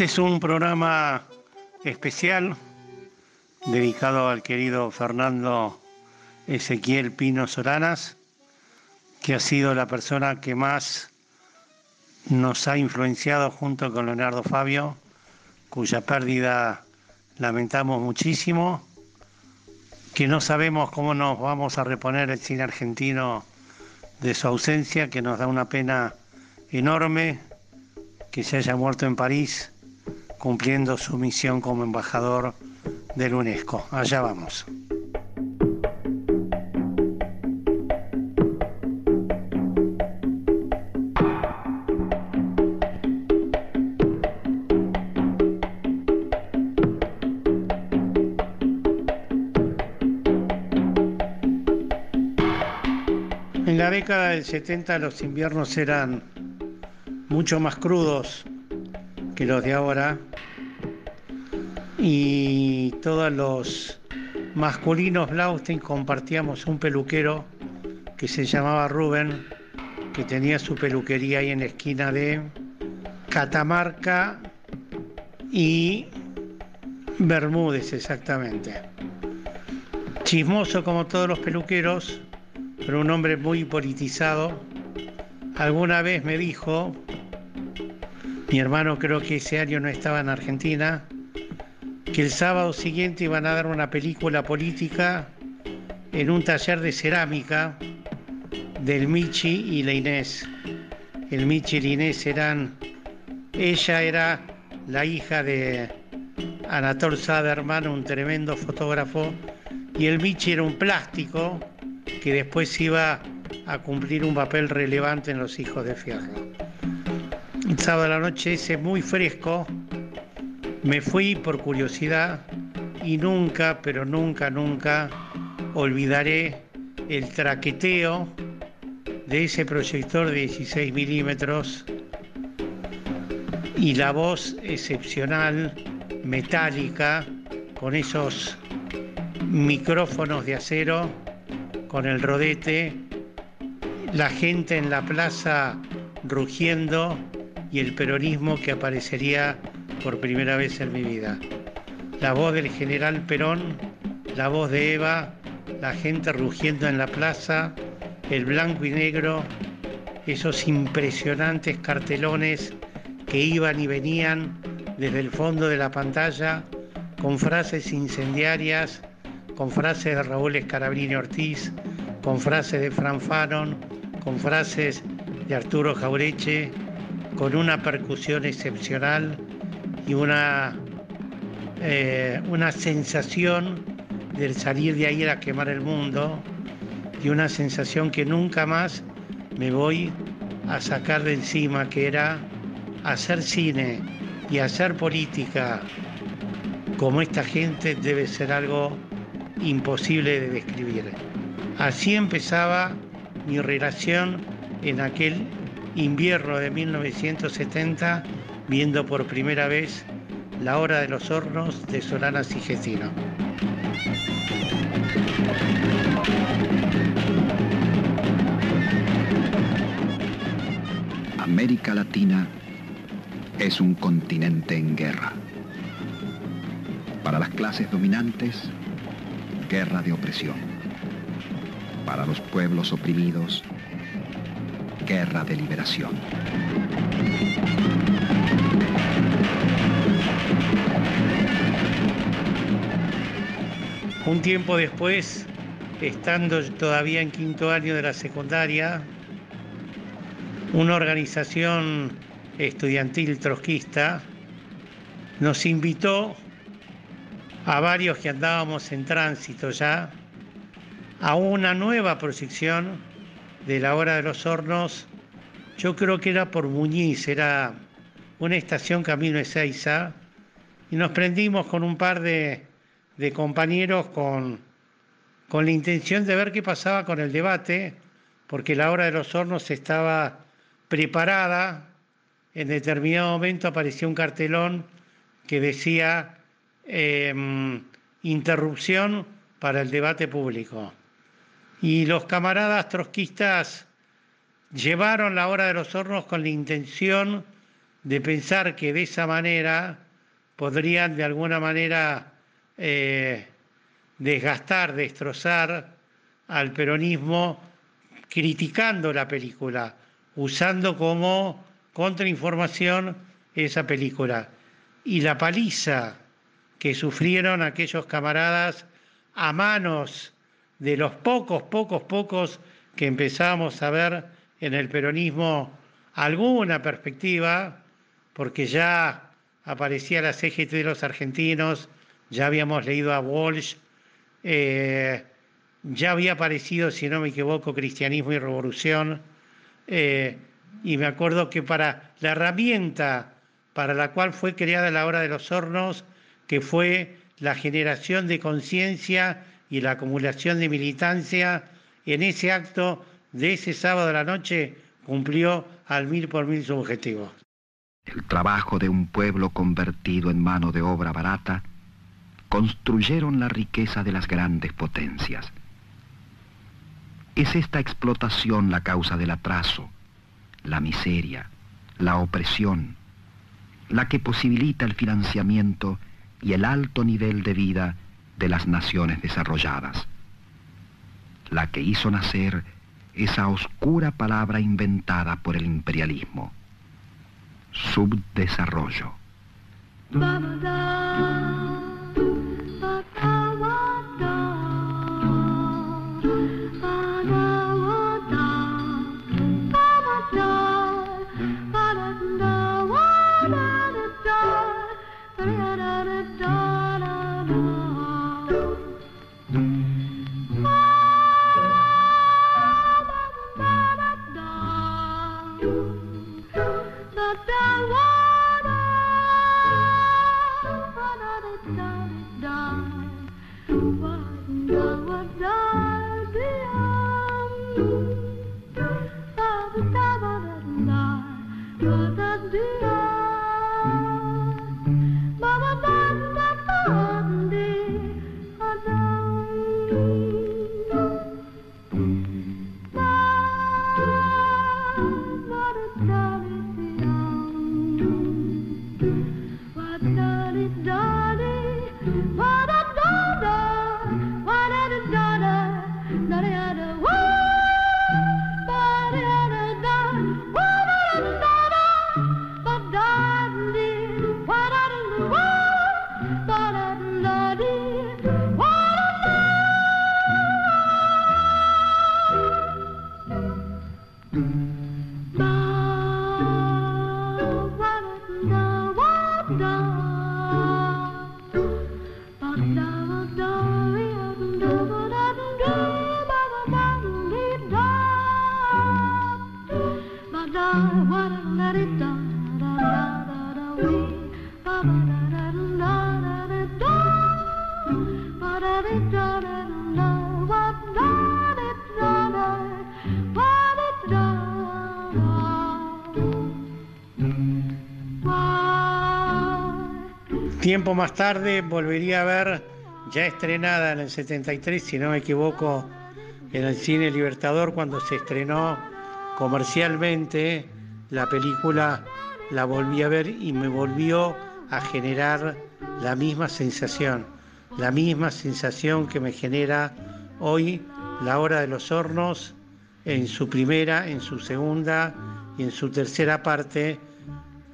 Este es un programa especial dedicado al querido Fernando Ezequiel Pino Soranas, que ha sido la persona que más nos ha influenciado junto con Leonardo Fabio, cuya pérdida lamentamos muchísimo, que no sabemos cómo nos vamos a reponer el cine argentino de su ausencia, que nos da una pena enorme que se haya muerto en París cumpliendo su misión como embajador del UNESCO. Allá vamos. En la década del 70 los inviernos eran mucho más crudos que los de ahora y todos los masculinos Blaustein compartíamos un peluquero que se llamaba Rubén, que tenía su peluquería ahí en la esquina de Catamarca y Bermúdez exactamente. Chismoso como todos los peluqueros, pero un hombre muy politizado. Alguna vez me dijo, mi hermano creo que ese año no estaba en Argentina, que el sábado siguiente iban a dar una película política en un taller de cerámica del Michi y la Inés. El Michi y la Inés eran, ella era la hija de Anatol Saderman, un tremendo fotógrafo, y el Michi era un plástico que después iba a cumplir un papel relevante en Los Hijos de Fierro sábado a la noche ese muy fresco, me fui por curiosidad y nunca, pero nunca, nunca olvidaré el traqueteo de ese proyector de 16 milímetros y la voz excepcional, metálica, con esos micrófonos de acero, con el rodete, la gente en la plaza rugiendo y el peronismo que aparecería por primera vez en mi vida. La voz del general Perón, la voz de Eva, la gente rugiendo en la plaza, el blanco y negro, esos impresionantes cartelones que iban y venían desde el fondo de la pantalla con frases incendiarias, con frases de Raúl Escarabrini Ortiz, con frases de Fran Faron, con frases de Arturo Jaureche, con una percusión excepcional y una, eh, una sensación de salir de ahí a quemar el mundo y una sensación que nunca más me voy a sacar de encima, que era hacer cine y hacer política como esta gente debe ser algo imposible de describir. Así empezaba mi relación en aquel invierno de 1970, viendo por primera vez La Hora de los Hornos de Solanas y Getino. América Latina es un continente en guerra. Para las clases dominantes, guerra de opresión. Para los pueblos oprimidos, guerra de liberación. Un tiempo después, estando todavía en quinto año de la secundaria, una organización estudiantil trotskista nos invitó a varios que andábamos en tránsito ya a una nueva proyección de la hora de los hornos, yo creo que era por Muñiz, era una estación camino de Seiza, y nos prendimos con un par de, compañeros con, con la intención de ver qué pasaba con el debate, porque la hora de los hornos estaba preparada, en determinado momento apareció un cartelón que decía em, interrupción para el debate público. Y los camaradas trotskistas llevaron la hora de los hornos con la intención de pensar que de esa manera podrían de alguna manera eh, desgastar, destrozar al peronismo criticando la película, usando como contrainformación esa película. Y la paliza que sufrieron aquellos camaradas a manos de los pocos, pocos, pocos que empezamos a ver en el peronismo alguna perspectiva, porque ya aparecía la CGT de los argentinos, ya habíamos leído a Walsh, eh, ya había aparecido, si no me equivoco, Cristianismo y Revolución, eh, y me acuerdo que para la herramienta para la cual fue creada la hora de los hornos, que fue la generación de conciencia y la acumulación de militancia, en ese acto de ese sábado de la noche cumplió al mil por mil su objetivo. El trabajo de un pueblo convertido en mano de obra barata construyeron la riqueza de las grandes potencias. Es esta explotación la causa del atraso, la miseria, la opresión, la que posibilita el financiamiento y el alto nivel de vida de las naciones desarrolladas, la que hizo nacer esa oscura palabra inventada por el imperialismo, subdesarrollo. todas as dias. Tiempo más tarde volvería a ver, ya estrenada en el 73, si no me equivoco, en el cine Libertador, cuando se estrenó comercialmente la película, la volví a ver y me volvió a generar la misma sensación, la misma sensación que me genera hoy la hora de los hornos en su primera, en su segunda y en su tercera parte,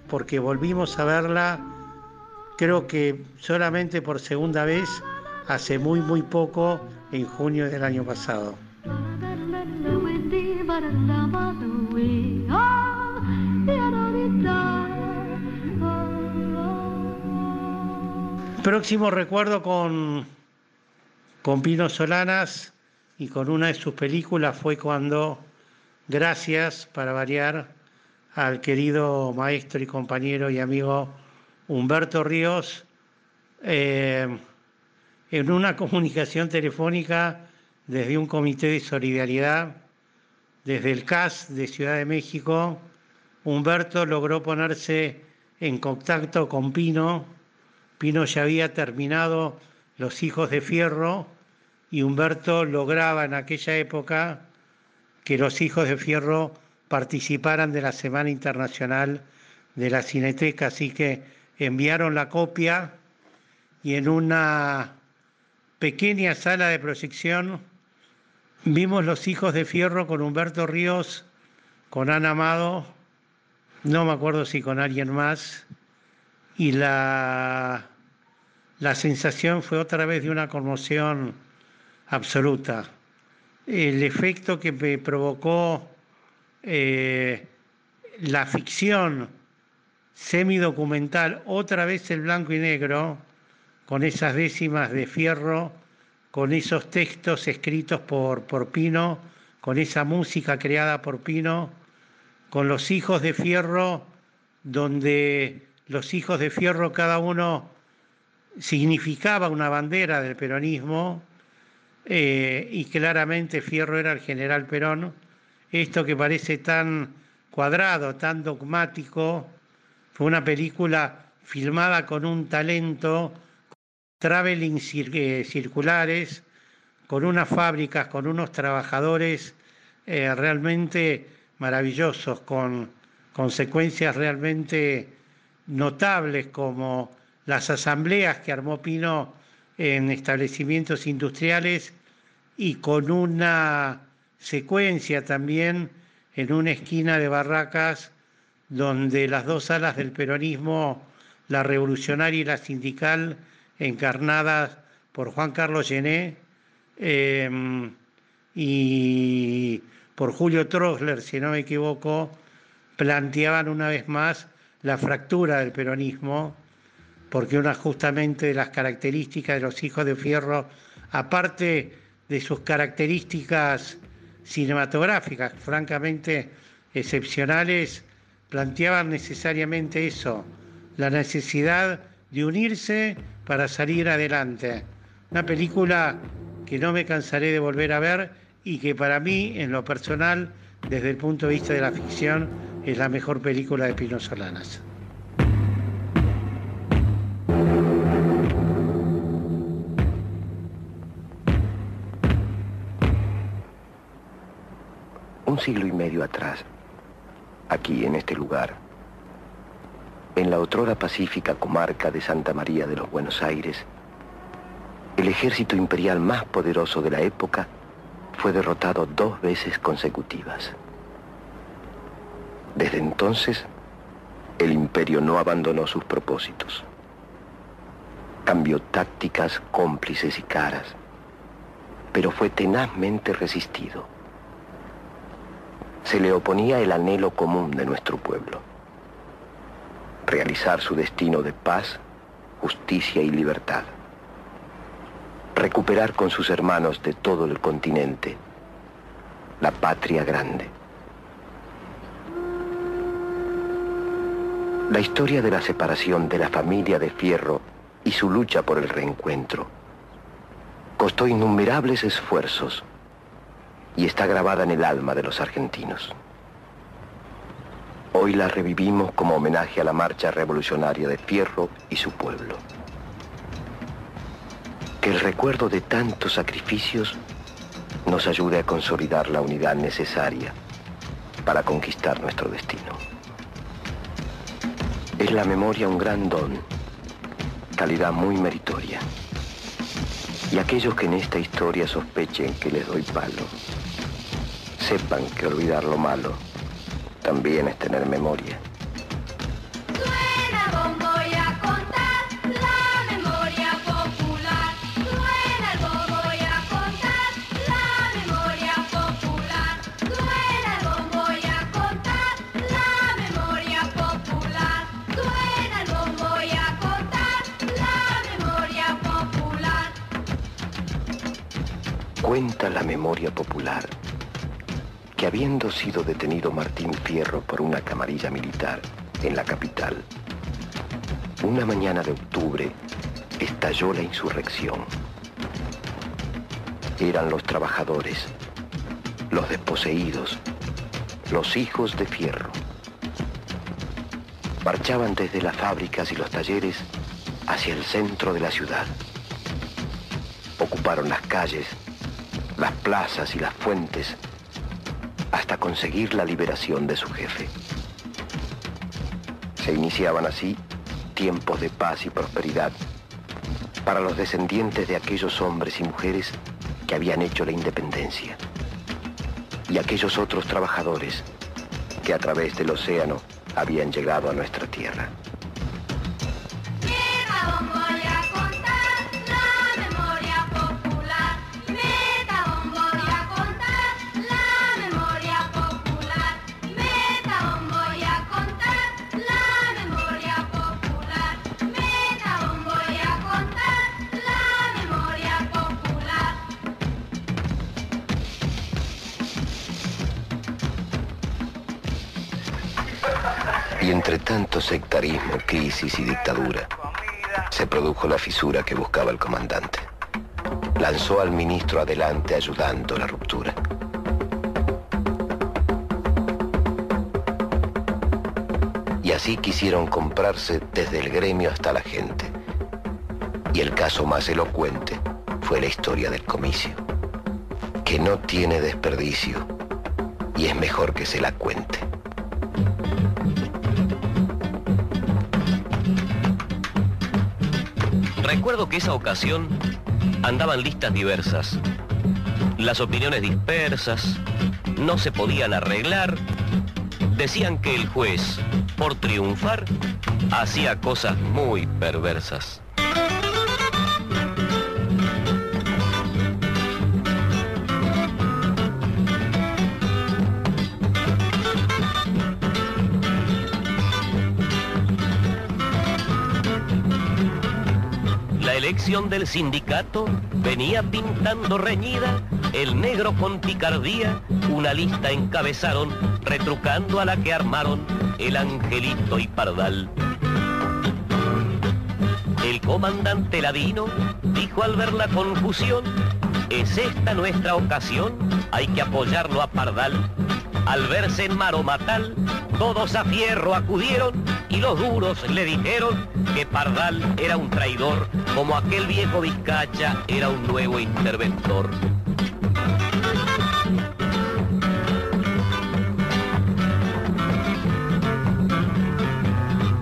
porque volvimos a verla creo que solamente por segunda vez hace muy muy poco en junio del año pasado. Próximo recuerdo con, con Pino Solanas y con una de sus películas fue cuando, gracias para variar, al querido maestro y compañero y amigo Humberto Ríos, eh, en una comunicación telefónica desde un comité de solidaridad, desde el CAS de Ciudad de México, Humberto logró ponerse en contacto con Pino. Pino ya había terminado Los Hijos de Fierro y Humberto lograba en aquella época que los Hijos de Fierro participaran de la Semana Internacional de la Cineteca, así que enviaron la copia y en una pequeña sala de proyección vimos Los Hijos de Fierro con Humberto Ríos, con Ana Amado, no me acuerdo si con alguien más, y la, la sensación fue otra vez de una conmoción absoluta. El efecto que me provocó eh, la ficción semidocumental, otra vez el blanco y negro, con esas décimas de fierro, con esos textos escritos por, por Pino, con esa música creada por Pino, con los hijos de fierro, donde los hijos de fierro cada uno significaba una bandera del peronismo eh, y claramente Fierro era el general Perón. Esto que parece tan cuadrado, tan dogmático, fue una película filmada con un talento, traveling eh, circulares, con unas fábricas, con unos trabajadores eh, realmente maravillosos, con consecuencias realmente notables como las asambleas que armó Pino en establecimientos industriales y con una secuencia también en una esquina de Barracas donde las dos alas del peronismo, la revolucionaria y la sindical, encarnadas por Juan Carlos Llené em, y por Julio Trosler, si no me equivoco, planteaban una vez más la fractura del peronismo, porque una justamente de las características de los hijos de Fierro, aparte de sus características cinematográficas, francamente excepcionales, planteaban necesariamente eso, la necesidad de unirse para salir adelante. Una película que no me cansaré de volver a ver y que para mí, en lo personal, desde el punto de vista de la ficción, es la mejor película de Pino Solanas. Un siglo y medio atrás, aquí en este lugar, en la otrora pacífica comarca de Santa María de los Buenos Aires, el ejército imperial más poderoso de la época fue derrotado dos veces consecutivas. Desde entonces, el imperio no abandonó sus propósitos. Cambió tácticas cómplices y caras, pero fue tenazmente resistido. Se le oponía el anhelo común de nuestro pueblo, realizar su destino de paz, justicia y libertad, recuperar con sus hermanos de todo el continente la patria grande. La historia de la separación de la familia de Fierro y su lucha por el reencuentro costó innumerables esfuerzos y está grabada en el alma de los argentinos. Hoy la revivimos como homenaje a la marcha revolucionaria de Fierro y su pueblo. Que el recuerdo de tantos sacrificios nos ayude a consolidar la unidad necesaria para conquistar nuestro destino. Es la memoria un gran don, calidad muy meritoria. Y aquellos que en esta historia sospechen que les doy palo, sepan que olvidar lo malo también es tener memoria. Cuenta la memoria popular habiendo sido detenido Martín Fierro por una camarilla militar en la capital, una mañana de octubre estalló la insurrección. Eran los trabajadores, los desposeídos, los hijos de Fierro. Marchaban desde las fábricas y los talleres hacia el centro de la ciudad. Ocuparon las calles las plazas y las fuentes hasta conseguir la liberación de su jefe. Se iniciaban así tiempos de paz y prosperidad para los descendientes de aquellos hombres y mujeres que habían hecho la independencia y aquellos otros trabajadores que a través del océano habían llegado a nuestra tierra. Y entre tanto sectarismo, crisis y dictadura, se produjo la fisura que buscaba el comandante. Lanzó al ministro adelante ayudando la ruptura. Y así quisieron comprarse desde el gremio hasta la gente. Y el caso más elocuente fue la historia del comicio, que no tiene desperdicio y es mejor que se la cuente. Recuerdo que esa ocasión andaban listas diversas, las opiniones dispersas, no se podían arreglar, decían que el juez, por triunfar, hacía cosas muy perversas. Elección del sindicato venía pintando reñida, el negro con picardía, una lista encabezaron, retrucando a la que armaron el angelito y pardal. El comandante Ladino dijo al ver la confusión, es esta nuestra ocasión, hay que apoyarlo a Pardal. Al verse en maromatal, todos a fierro acudieron y los duros le dijeron que Pardal era un traidor, como aquel viejo Vizcacha era un nuevo interventor.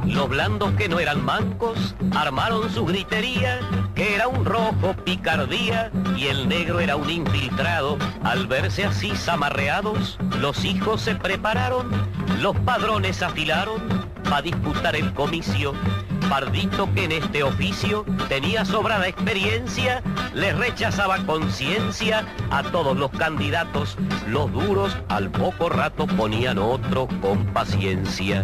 Los blandos que no eran mancos armaron su gritería, que era un rojo picardía y el negro era un infiltrado. Al verse así zamarreados, los hijos se prepararon, los padrones afilaron para disputar el comicio. Pardito que en este oficio tenía sobrada experiencia, le rechazaba conciencia a todos los candidatos. Los duros al poco rato ponían otro con paciencia.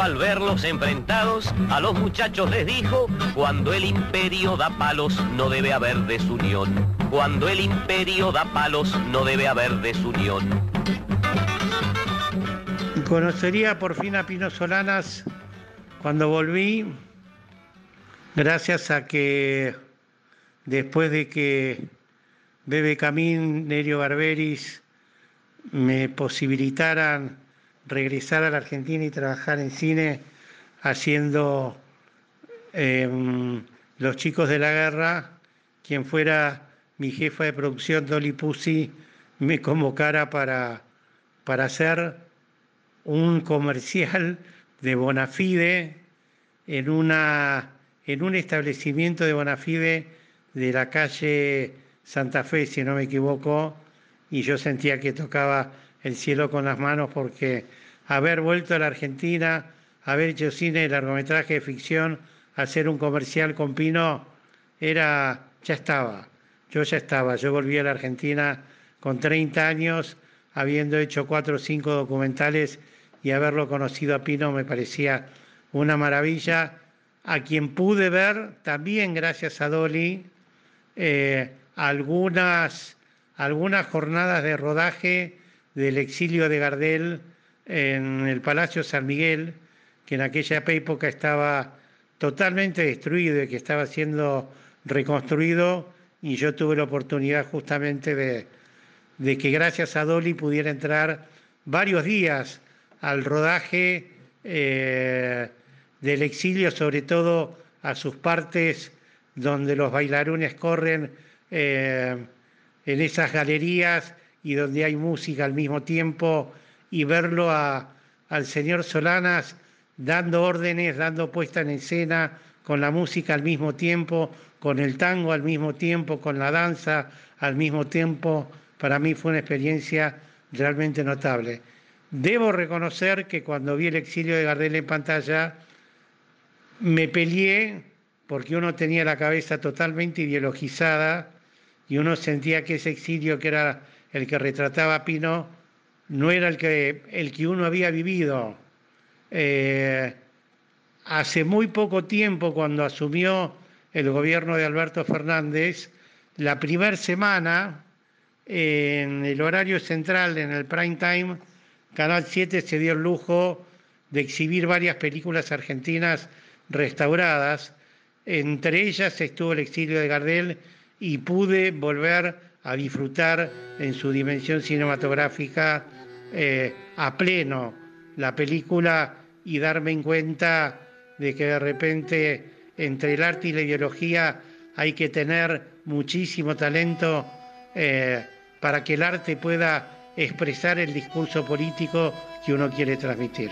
Al verlos enfrentados, a los muchachos les dijo, cuando el imperio da palos no debe haber desunión. Cuando el imperio da palos no debe haber desunión. Conocería por fin a Pino Solanas cuando volví, gracias a que después de que Bebe Camín, Nerio Barberis me posibilitaran regresar a la Argentina y trabajar en cine haciendo em, Los chicos de la guerra, quien fuera mi jefa de producción, Dolly Pussy, me convocara para, para hacer un comercial de Bonafide en, una, en un establecimiento de Bonafide de la calle Santa Fe, si no me equivoco, y yo sentía que tocaba el cielo con las manos porque haber vuelto a la Argentina, haber hecho cine largometraje de ficción, hacer un comercial con Pino, era, ya estaba, yo ya estaba, yo volví a la Argentina con 30 años, habiendo hecho cuatro o cinco documentales y haberlo conocido a Pino me parecía una maravilla, a quien pude ver también gracias a Dolly eh, algunas, algunas jornadas de rodaje del exilio de Gardel en el Palacio San Miguel, que en aquella época estaba totalmente destruido y que estaba siendo reconstruido, y yo tuve la oportunidad justamente de, que gracias a Dolly pudiera entrar varios días al rodaje eh, del exilio, sobre todo a sus partes donde los bailarones corren eh, en esas galerías y donde hay música al mismo tiempo, y verlo al señor Solanas dando órdenes, dando puesta en escena, con la música al mismo tiempo, con el tango al mismo tiempo, con la danza al mismo tiempo, para mí fue una experiencia realmente notable. Debo reconocer que cuando vi el exilio de Gardel en pantalla, me peleé porque uno tenía la cabeza totalmente ideologizada y uno sentía que ese exilio que era el que retrataba a Pino no era el que, el que uno había vivido. Eh, hace muy poco tiempo, cuando asumió el gobierno de Alberto Fernández, la primera semana, en el horario central, en el prime time, Canal 7 se dio el lujo de exhibir varias películas argentinas restauradas. Entre ellas estuvo El exilio de Gardel y pude volver a disfrutar en su dimensión cinematográfica eh, a pleno la película y darme en cuenta de que de repente entre el arte y la ideología hay que tener muchísimo talento eh, para que el arte pueda expresar el discurso político que uno quiere transmitir.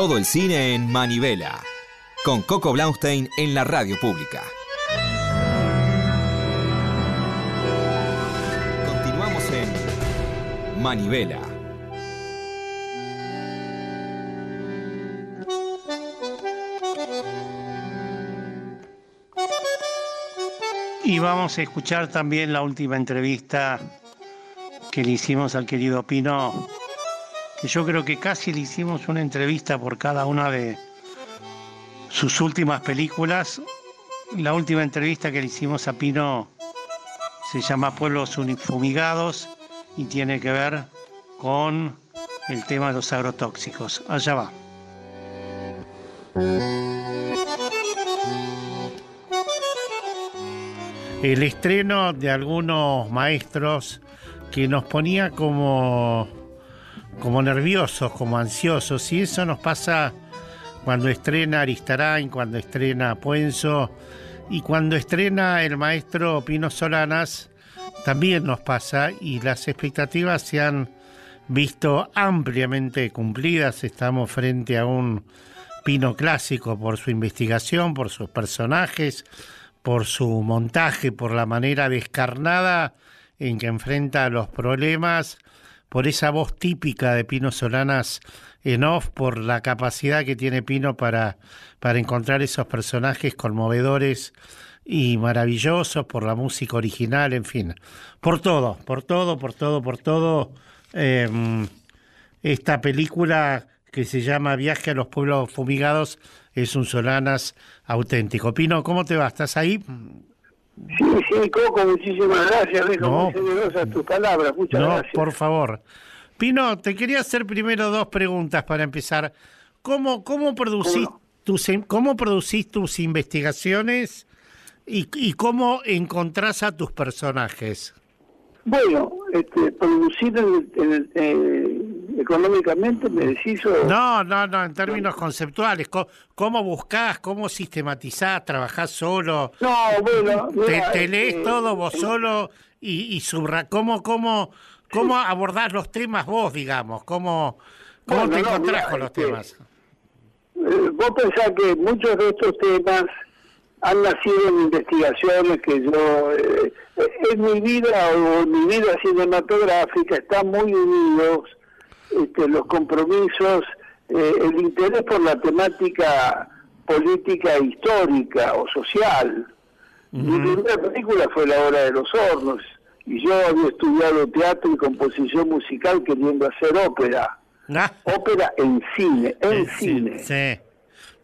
Todo el cine en Manivela. Con Coco Blaustein en la radio pública. Continuamos en Manivela. Y vamos a escuchar también la última entrevista que le hicimos al querido Pino, yo creo que casi le hicimos una entrevista por cada una de sus últimas películas. La última entrevista que le hicimos a Pino se llama Pueblos Unifumigados y tiene que ver con el tema de los agrotóxicos. Allá va. El estreno de algunos maestros que nos ponía como, como nerviosos, como ansiosos, y eso nos pasa cuando estrena Aristarain, cuando estrena Puenzo y cuando estrena el maestro Pino Solanas, también nos pasa y las expectativas se han visto ampliamente cumplidas. Estamos frente a un Pino clásico por su investigación, por sus personajes, por su montaje, por la manera descarnada en que enfrenta los problemas, por esa voz típica de Pino Solanas en off, por la capacidad que tiene Pino para, para encontrar esos personajes conmovedores y maravillosos, por la música original, en fin, por todo, por todo, por todo, por todo. Em, esta película que se llama Viaje a los Pueblos Fumigados es un Solanas auténtico. Pino, ¿cómo te va? ¿Estás ahí? Sí, sí, Coco, muchísimas gracias, dejo no, muy tus palabras, muchas no, por favor. Pino, te quería hacer primero dos preguntas para empezar. ¿Cómo, cómo, producís, tus, cómo producís tus investigaciones y, y cómo encontrás a tus personajes? Bueno, este, producir en el, eh, económicamente me decís No, no, no, en términos conceptuales. ¿Cómo, buscás, cómo sistematizás, trabajás solo? No, bueno... te, lees este, todo vos solo y, y ¿Cómo, cómo, cómo abordás los temas vos, digamos? ¿Cómo, cómo te encontrás con los este, temas? Eh, vos pensás que muchos de estos temas han nacido en investigaciones que yo, eh, en mi vida o en mi vida cinematográfica, están muy unidos este, los compromisos, eh, el interés por la temática política e histórica o social. Mi primera película fue La Hora de los Hornos, y yo había estudiado teatro y composición musical queriendo hacer ópera. Ah. Ópera en cine, en cine. Sí.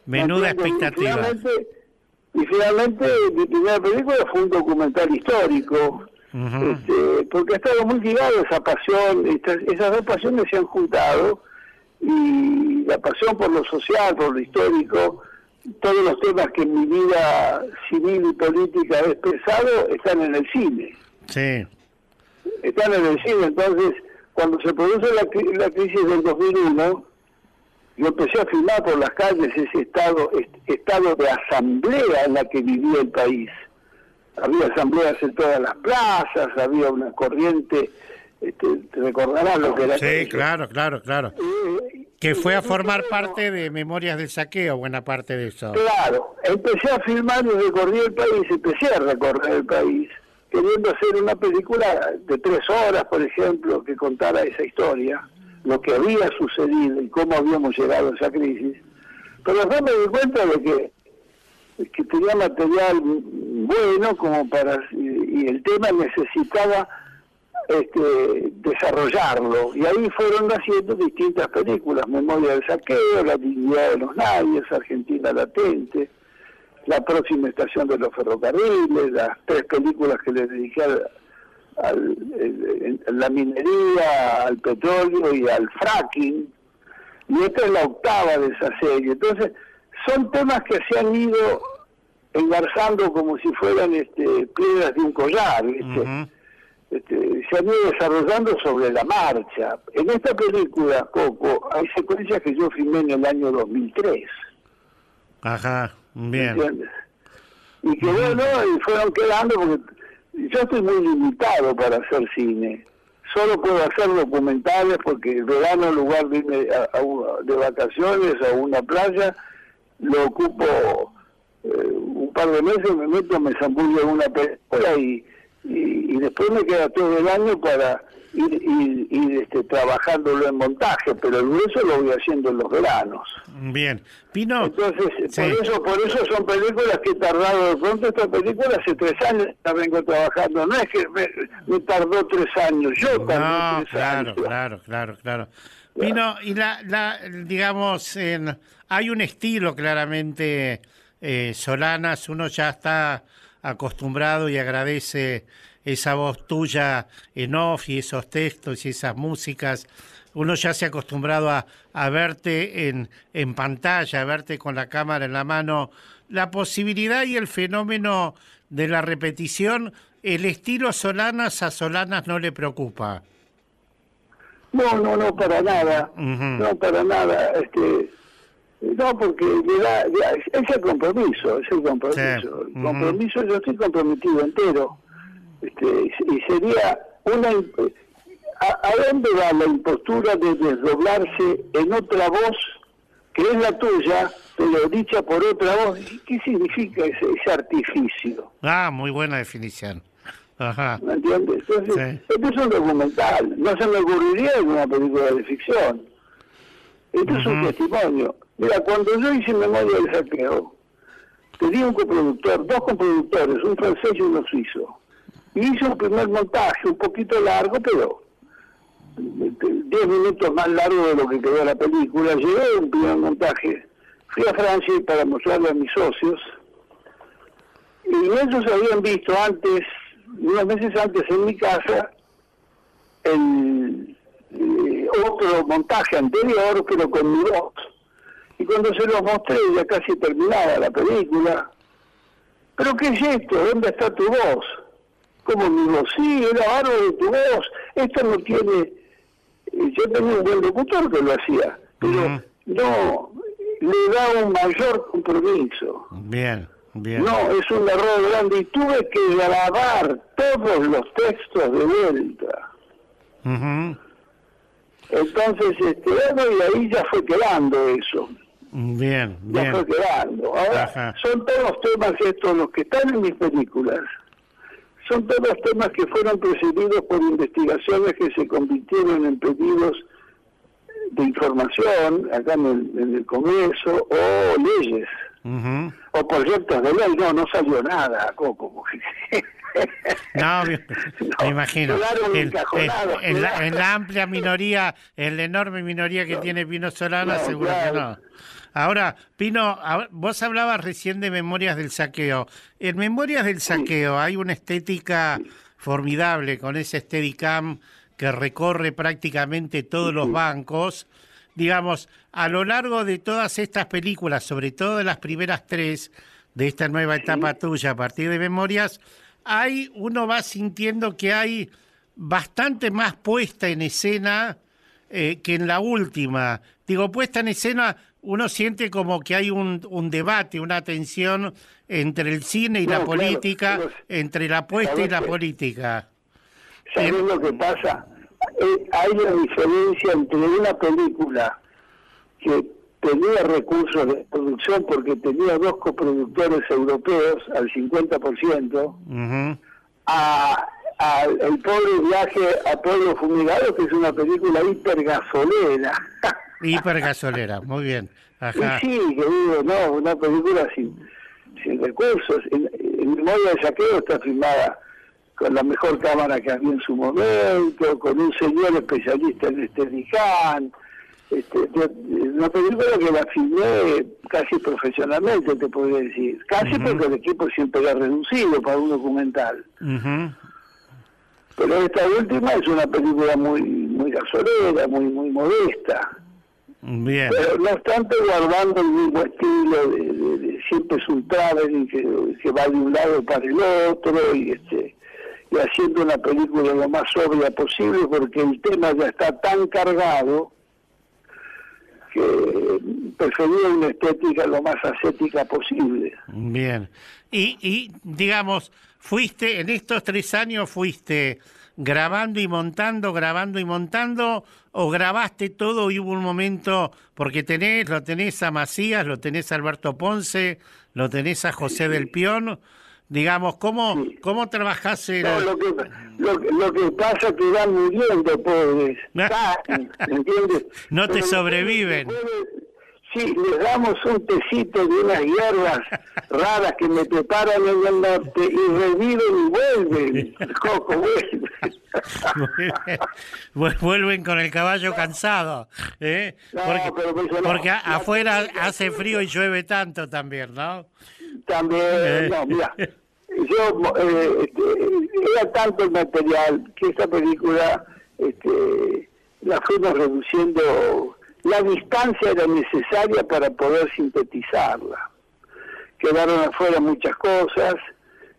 Menuda expectativa. Y finalmente mi primera película fue un documental histórico, este, porque ha estado muy ligado esa pasión, esas dos pasiones se han juntado, y la pasión por lo social, por lo histórico, todos los temas que en mi vida civil y política he expresado están en el cine. Sí. Están en el cine, entonces cuando se produce la, la crisis del 2001, yo empecé a filmar por las calles ese estado, estado de asamblea en la que vivía el país. Había asambleas en todas las plazas, había una corriente, este, te recordarás lo que era. Sí, claro, claro, claro. Eh, que fue a formar parte de Memorias del Saqueo, buena parte de eso. Claro, empecé a filmar y recorrí el país, empecé a recorrer el país, queriendo hacer una película de tres horas, por ejemplo, que contara esa historia lo que había sucedido y cómo habíamos llegado a esa crisis, pero después me di cuenta de que, que tenía material bueno como para y el tema necesitaba este, desarrollarlo y ahí fueron naciendo distintas películas Memoria del saqueo La dignidad de los nadies Argentina latente La próxima estación de los ferrocarriles las tres películas que le dediqué al, la minería, al petróleo y al fracking, y esta es la octava de esa serie. Entonces, son temas que se han ido engarzando como si fueran este, piedras de un collar, este, se han ido desarrollando sobre la marcha. En esta película, Coco, hay secuencias que yo filmé en el año 2003. Ajá, bien. Y que bueno, y fueron quedando porque yo estoy muy limitado para hacer cine. solo puedo hacer documentales porque el verano en lugar de irme a, de vacaciones a una playa, lo ocupo eh, un par de meses, me meto, me zambullo en una película y, y, después me queda todo el año para ir, ir, este, trabajándolo en montaje, pero el grueso lo voy haciendo en los veranos. Bien. Pino. Entonces, por, eso, por eso son películas que he tardado. De pronto, esta película hace tres años la vengo trabajando. No es que me, tardó tres años, yo tardé tres claro, años. Claro, claro, claro. Y la, la digamos, en, hay un estilo claramente eh, Solanas, uno ya está acostumbrado y agradece esa voz tuya en off y esos textos y esas músicas. Uno ya se ha acostumbrado a, a verte en, en pantalla, a verte con la cámara en la mano. La posibilidad y el fenómeno de la repetición, el estilo Solanas a Solanas no le preocupa. No, no, no, para nada. No, para nada. Este, no, porque le da, es el compromiso, es el compromiso. El compromiso, yo estoy comprometido entero. Este, y sería una... ¿A, dónde va la impostura de desdoblarse en otra voz que es la tuya, pero dicha por otra voz? ¿Qué significa ese, ese artificio? Ah, muy buena definición. Ajá. ¿Me entiendes? Entonces, esto es un documental, no se me ocurriría en una película de ficción. Esto es un testimonio. Mira, cuando yo hice Memoria del Saqueo, tenía un coproductor, dos coproductores, un francés y uno suizo. Y hice un primer montaje, un poquito largo, pero este, diez minutos más largo de lo que quedó la película. Llegué un primer montaje, fui a Francia para mostrarle a mis socios, y ellos habían visto antes unos meses antes en mi casa el, eh, otro montaje anterior, pero con mi voz. Y cuando se los mostré, ya casi terminaba la película. ¿Pero qué es esto? ¿Dónde está tu voz? Como mi voz, sí, era algo de tu voz. Esto no tiene... Yo tenía un buen locutor que lo hacía, pero no, le da un mayor compromiso. Bien. No, es un error grande y tuve que grabar todos los textos de vuelta. Entonces, este, y ahí ya fue quedando eso. Bien, bien. Ya fue quedando. Ahora, son todos temas estos, los que están en mis películas, son todos temas que fueron precedidos por investigaciones que se convirtieron en pedidos de información acá en el, en el Congreso o leyes o proyectos de ley, no, no salió nada, Coco. No, me, imagino. En, la, amplia minoría, en la enorme minoría que tiene Pino Solana, seguro que no. Ahora, Pino, vos hablabas recién de Memorias del Saqueo. En Memorias del Saqueo hay una estética formidable con ese Steadicam que recorre prácticamente todos los bancos digamos, a lo largo de todas estas películas, sobre todo de las primeras tres de esta nueva etapa tuya a partir de Memorias, hay, uno va sintiendo que hay bastante más puesta en escena eh, que en la última. Digo, puesta en escena, uno siente como que hay un, un debate, una tensión entre el cine y la política, entre la puesta y la política. ¿Sabes lo que pasa? Eh, hay una diferencia entre una película que tenía recursos de producción porque tenía dos coproductores europeos al 50%, a, El pobre viaje a Pueblo Fumigado, que es una película hipergasolera. Hipergasolera, muy bien. Ajá. Y sí, que digo, no, una película sin, sin recursos. En, en Memoria de Saqueo está filmada con la mejor cámara que había en su momento, con un señor especialista en este este, una película que la filmé casi profesionalmente, te podría decir. Casi porque el equipo siempre era reducido para un documental. Pero esta última es una película muy muy gasolera, muy muy modesta. Bien. Pero no obstante guardando el mismo estilo de, siempre es un traveling que, que va de un lado para el otro y este y haciendo una película lo más sobria posible porque el tema ya está tan cargado que prefería una estética lo más ascética posible. Bien. Y, y digamos, fuiste, en estos tres años fuiste grabando y montando, grabando y montando, o grabaste todo y hubo un momento, porque tenés, lo tenés a Macías, lo tenés a Alberto Ponce, lo tenés a José del Pion, digamos, ¿cómo, cómo trabajás el... No, lo, que, lo, que- lo que pasa es que van muriendo, pobres. No te Pero sobreviven. Sí, les damos un tecito de unas hierbas raras que me preparan en el norte y reviven y vuelven. Coco, vuelven. Vu- Vuelven con el caballo cansado, ¿eh? No, Porque, no. porque afuera hace frío y llueve tanto también, ¿no? También, Eh. no, mira, yo, eh, este, era tanto el material que esta película este, la fuimos reduciendo, la distancia era necesaria para poder sintetizarla. Quedaron afuera muchas cosas,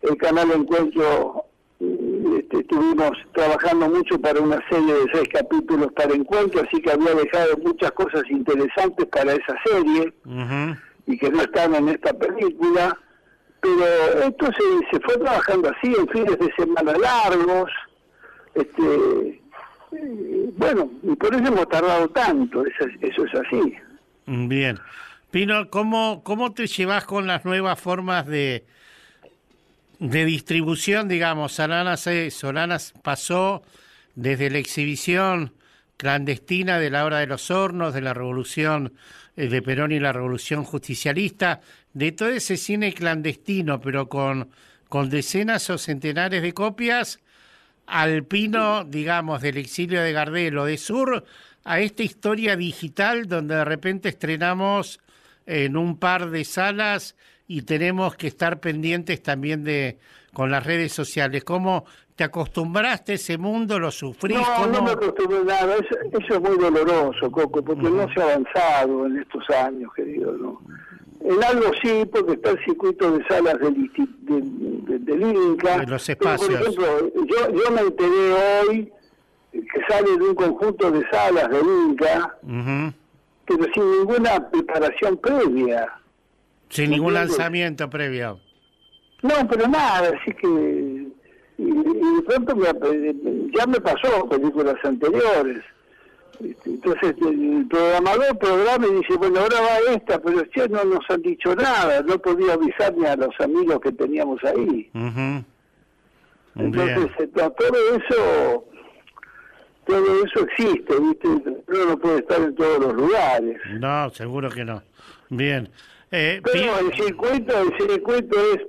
el canal Encuentro, este, estuvimos trabajando mucho para una serie de seis capítulos para Encuentro, así que había dejado muchas cosas interesantes para esa serie. Y que no están en esta película, pero esto se, fue trabajando así en fines de semana largos, este, eh, bueno, y por eso hemos tardado tanto, eso, es- así. Bien. Pino, ¿cómo, ¿cómo te llevas con las nuevas formas de, de distribución? Digamos, Solanas, se- Solanas pasó desde la exhibición clandestina de la hora de los hornos, de la revolución de Perón y la revolución justicialista, de todo ese cine clandestino, pero con, con decenas o centenares de copias, al Pino, digamos, del exilio de Gardel o de Sur, a esta historia digital donde de repente estrenamos en un par de salas y tenemos que estar pendientes también de con las redes sociales. ¿Cómo te acostumbraste a ese mundo? ¿Lo sufrís? No, ¿Cómo? no me acostumbré a nada, eso, eso es muy doloroso, Coco, porque no se ha avanzado en estos años, querido, ¿no? En algo sí, porque está el circuito de salas del, del, del- INCA. De los pero, por espacios. ejemplo, yo, yo me enteré hoy que sale de un conjunto de salas del INCA, pero sin ninguna preparación previa. Sin ningún lanzamiento previo. No, pero nada, así que... Y, y de pronto me- ya me pasó películas anteriores. Este, Entonces el programador programa y dice, bueno, ahora va esta, pero che, no nos han dicho nada, no podía avisar ni a los amigos que teníamos ahí. Ujú. Entonces Bien. eh, to- todo eso, todo eso existe, ¿viste? Uno no puede estar en todos los lugares. No, seguro que no. Bien. Eh, Pero el circuito, el circuito es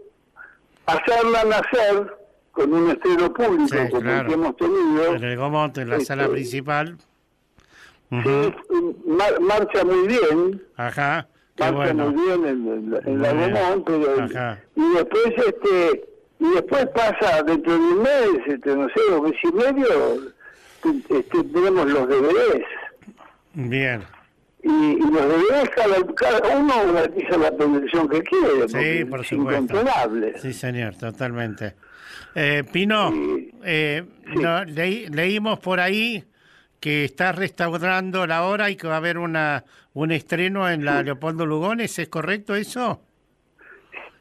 hacerla nacer con un estreno público Sí, como claro. el que hemos tenido. en el Gomonte, en la Este, sala principal. Ujú. Sí, mar- marcha muy bien, Ajá. Qué marcha bueno. muy bien en, en- en la bien. Gomón, pero Ajá. y después este y después pasa dentro de un mes, este, no sé, dos meses y medio, este, tenemos los deberes. Bien. Y, y los deberes cada, cada uno garantiza la producción que quiere, Sí, por es supuesto. incontrolable. Sí, señor, totalmente. Eh, Pino, Sí. eh, no, leí- leímos por ahí que estás restaurando la hora y que va a haber una un estreno en la Leopoldo Lugones, ¿es correcto eso?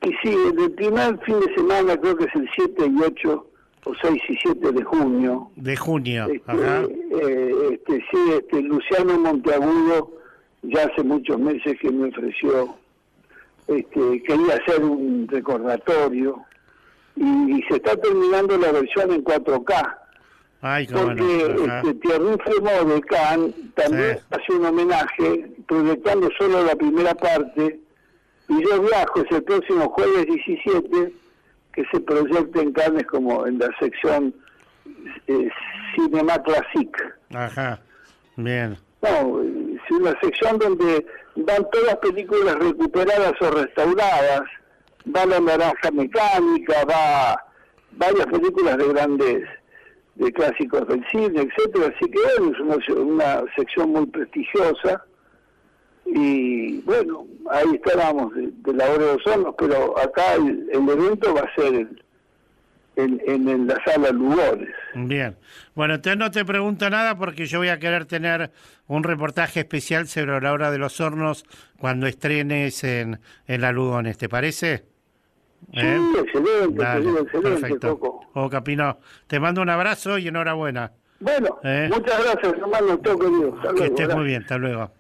Y sí, el primer fin de semana creo que es el 7 y 8, o 6 y 7 de junio. De junio. Este, Ajá. eh, este, sí, este, Luciano Monteagudo ya hace muchos meses que me ofreció, este, quería hacer un recordatorio y, y se está terminando la versión en 4K. Ay, qué Porque bueno. Este, Thierry Fremont de Cannes también Sí. hace un homenaje proyectando solo la primera parte y yo viajo, es el próximo jueves 17 que se proyecta en Cannes como en la sección eh, Cinema Classique. Ajá. Bien. No, es una sección donde van todas películas recuperadas o restauradas, va La Naranja Mecánica, va varias películas de grandes, de clásicos del cine, etcétera, así que es una, una sección muy prestigiosa y bueno, ahí estábamos de, de la hora de los hornos, pero acá el, el evento va a ser el, en, en, la sala Lugones. Bien. Bueno, entonces no te pregunto nada porque yo voy a querer tener un reportaje especial sobre la hora de los hornos cuando estrenes en, en la Lugones, ¿te parece? Sí, ¿Eh? excelente, excelente, perfecto. Oh, Capino, te mando un abrazo y enhorabuena. Bueno, ¿Eh? muchas gracias, hermano, todo querido. que estés muy bien, hasta luego.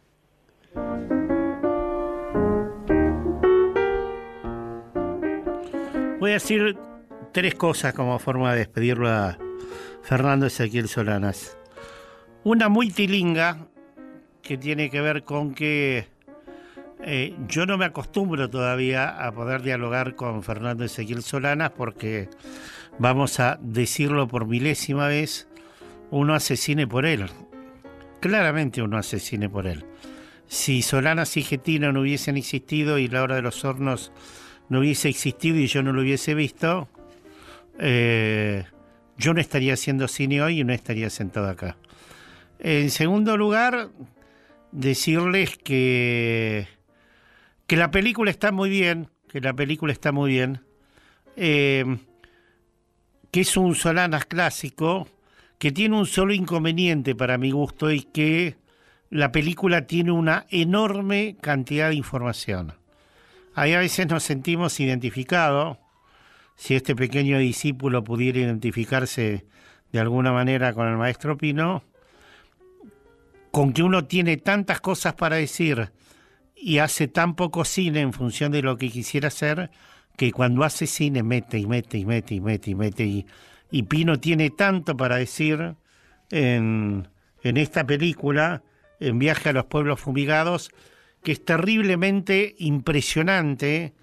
Voy a decir tres cosas como forma de despedirlo a Fernando Ezequiel Solanas. Una muy tilinga que tiene que ver con que eh, yo no me acostumbro todavía a poder dialogar con Fernando Ezequiel Solanas porque, vamos a decirlo por milésima vez, uno asesine por él. Claramente uno asesine por él. Si Solanas y Getino no hubiesen existido y la hora de los hornos no hubiese existido y yo no lo hubiese visto, eh, yo no estaría haciendo cine hoy y no estaría sentado acá. En segundo lugar, decirles que, que la película está muy bien, que la película está muy bien, eh, que es un Solanas clásico, que tiene un solo inconveniente para mi gusto y que la película tiene una enorme cantidad de información. Ahí a veces nos sentimos identificados, si este pequeño discípulo pudiera identificarse de alguna manera con el maestro Pino, con que uno tiene tantas cosas para decir y hace tan poco cine en función de lo que quisiera hacer, que cuando hace cine mete y mete y mete y mete y mete y, y Pino tiene tanto para decir en, en esta película, en Viaje a los Pueblos Fumigados, que es terriblemente impresionante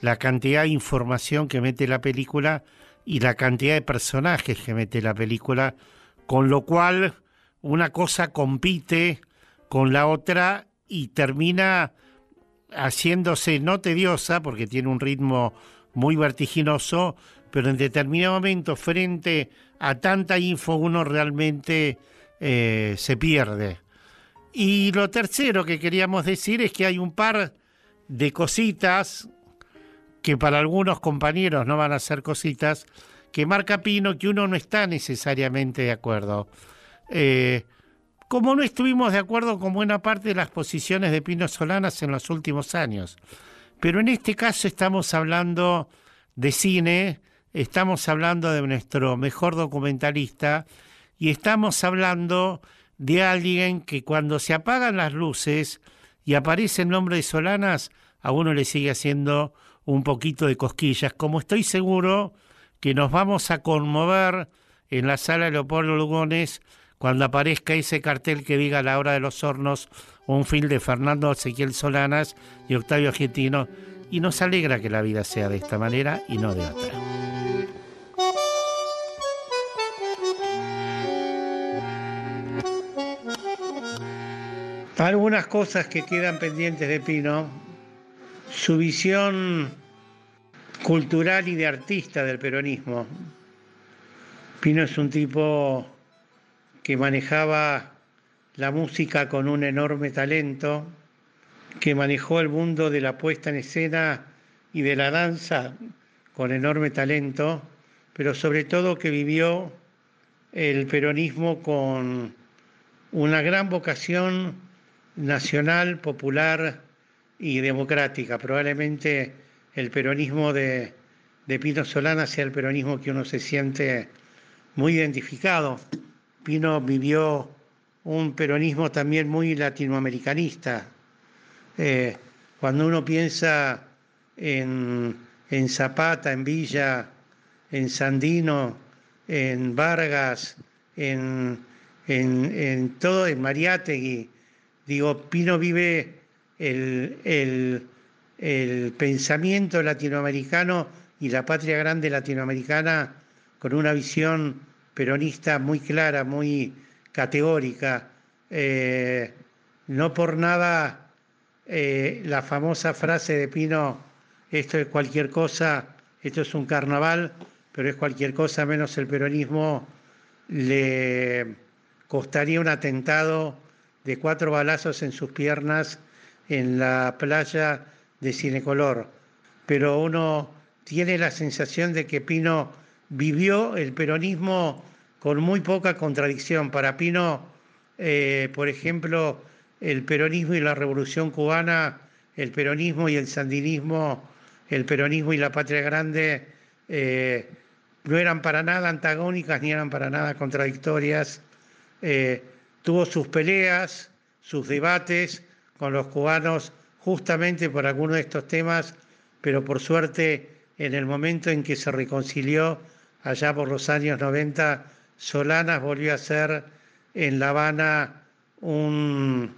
la cantidad de información que mete la película y la cantidad de personajes que mete la película, con lo cual una cosa compite con la otra y termina haciéndose no tediosa, porque tiene un ritmo muy vertiginoso, pero en determinado momento frente a tanta info uno realmente eh, se pierde. Y lo tercero que queríamos decir es que hay un par de cositas que para algunos compañeros no van a ser cositas, que marca Pino que uno no está necesariamente de acuerdo. Eh, como no estuvimos de acuerdo con buena parte de las posiciones de Pino Solanas en los últimos años. Pero en este caso estamos hablando de cine, estamos hablando de nuestro mejor documentalista y estamos hablando de alguien que cuando se apagan las luces y aparece el nombre de Solanas, a uno le sigue haciendo un poquito de cosquillas, como estoy seguro que nos vamos a conmover en la sala de Leopoldo Lugones cuando aparezca ese cartel que diga La Hora de los Hornos, un film de Fernando Ezequiel Solanas y Octavio Argentino, y nos alegra que la vida sea de esta manera y no de otra. Algunas cosas que quedan pendientes de Pino, su visión cultural y de artista del peronismo. Pino es un tipo que manejaba la música con un enorme talento, que manejó el mundo de la puesta en escena y de la danza con enorme talento, pero sobre todo que vivió el peronismo con una gran vocación nacional, popular y democrática. Probablemente el peronismo de, Pino Solana sea el peronismo que uno se siente muy identificado. Pino vivió un peronismo también muy latinoamericanista. Eh, cuando uno piensa en, Zapata, en Villa, en Sandino, en Vargas, en, en, en todo, en Mariátegui, Digo, Pino vive el, pensamiento latinoamericano y la patria grande latinoamericana con una visión peronista muy clara, muy categórica. Eh, no por nada eh, la famosa frase de Pino, esto es cualquier cosa, esto es un carnaval, pero es cualquier cosa menos el peronismo, le costaría un atentado de cuatro balazos en sus piernas en la playa de Cinecolor. Pero uno tiene la sensación de que Pino vivió el peronismo con muy poca contradicción. Para Pino, eh, por ejemplo, el peronismo y la revolución cubana, el peronismo y el sandinismo, el peronismo y la patria grande eh, no eran para nada antagónicas ni eran para nada contradictorias. Eh, tuvo sus peleas, sus debates con los cubanos justamente por algunos de estos temas, pero por suerte en el momento en que se reconcilió allá por los años 90, Solanas volvió a ser en La Habana un,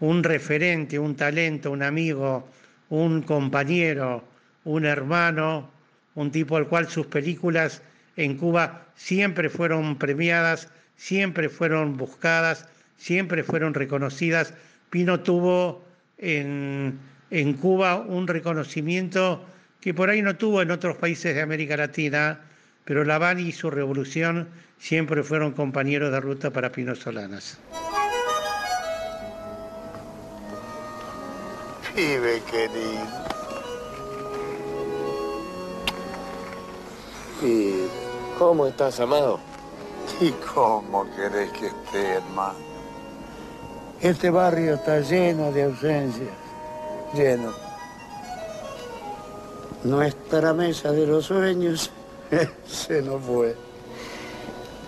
referente, un talento, un amigo, un compañero, un hermano, un tipo al cual sus películas en Cuba siempre fueron premiadas, siempre fueron buscadas, siempre fueron reconocidas. Pino tuvo en, en Cuba un reconocimiento que por ahí no tuvo en otros países de América Latina, pero La Habana y su revolución siempre fueron compañeros de ruta para Pino Solanas. Pibe querido. ¿Y cómo estás, amado? ¿Y cómo querés que esté, hermano? Este barrio está lleno de ausencias, lleno. Nuestra mesa de los sueños se nos fue.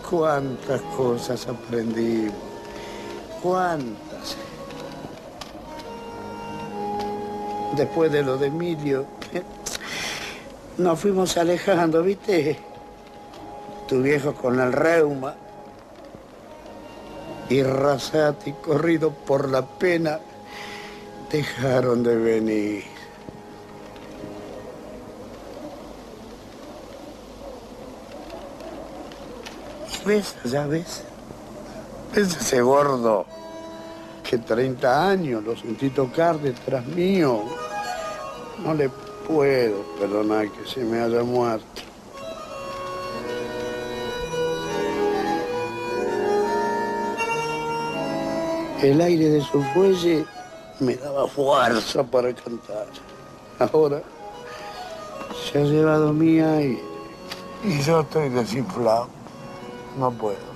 Cuántas cosas aprendimos, cuántas. Después de lo de Emilio, nos fuimos alejando, ¿viste? Tu viejo con el reuma y Rasati corrido por la pena dejaron de venir. ¿Y ves, ya ves? ¿Ves ese gordo que 30 años lo sentí tocar detrás mío? No le puedo perdonar que se me haya muerto. El aire de su fuelle me daba fuerza para cantar. Ahora se ha llevado mi aire y yo estoy desinflado. No puedo.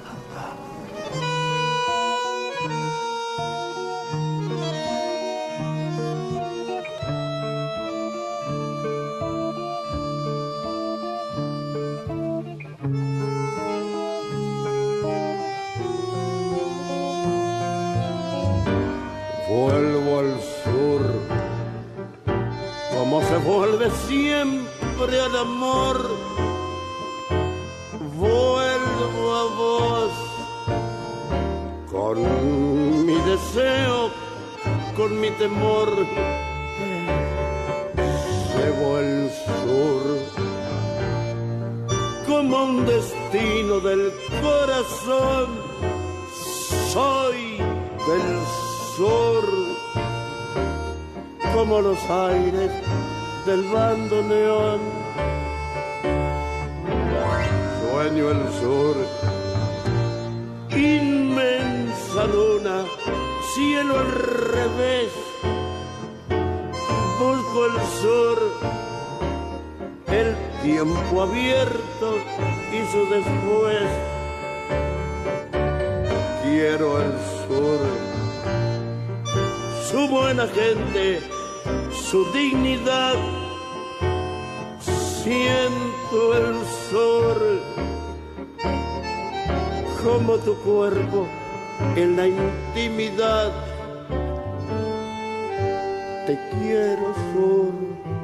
Con mi deseo, con mi temor. Llevo el sur, como un destino del corazón. Soy del sur como los aires del bando neón. Sueño el sur, luna, cielo al revés. Busco el sur, el tiempo abierto y su después. Quiero el sur su buena gente, su dignidad. Siento el sol como tu cuerpo en la intimidad. Te quiero sur.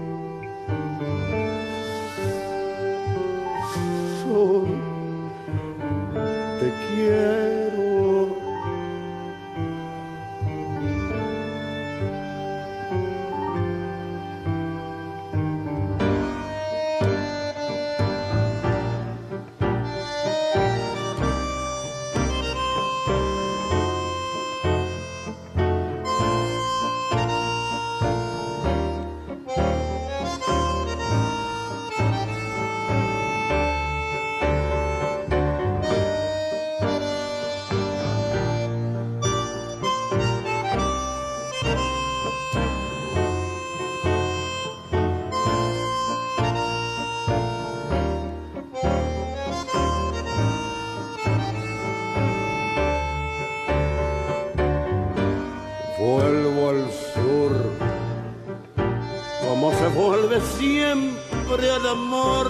Siempre al amor.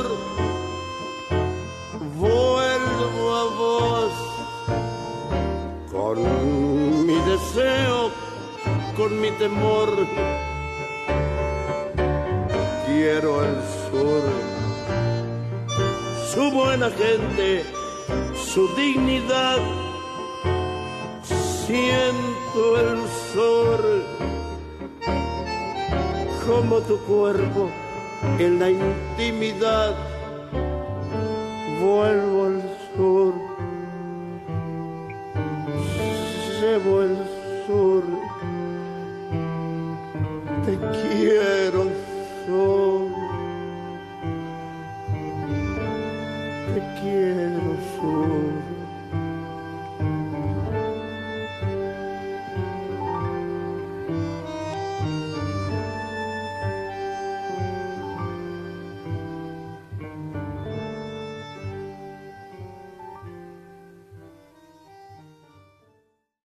Vuelvo a vos con mi deseo, con mi temor. Quiero el sur, su buena gente, su dignidad. Siento el sol como tu cuerpo en la intimidad.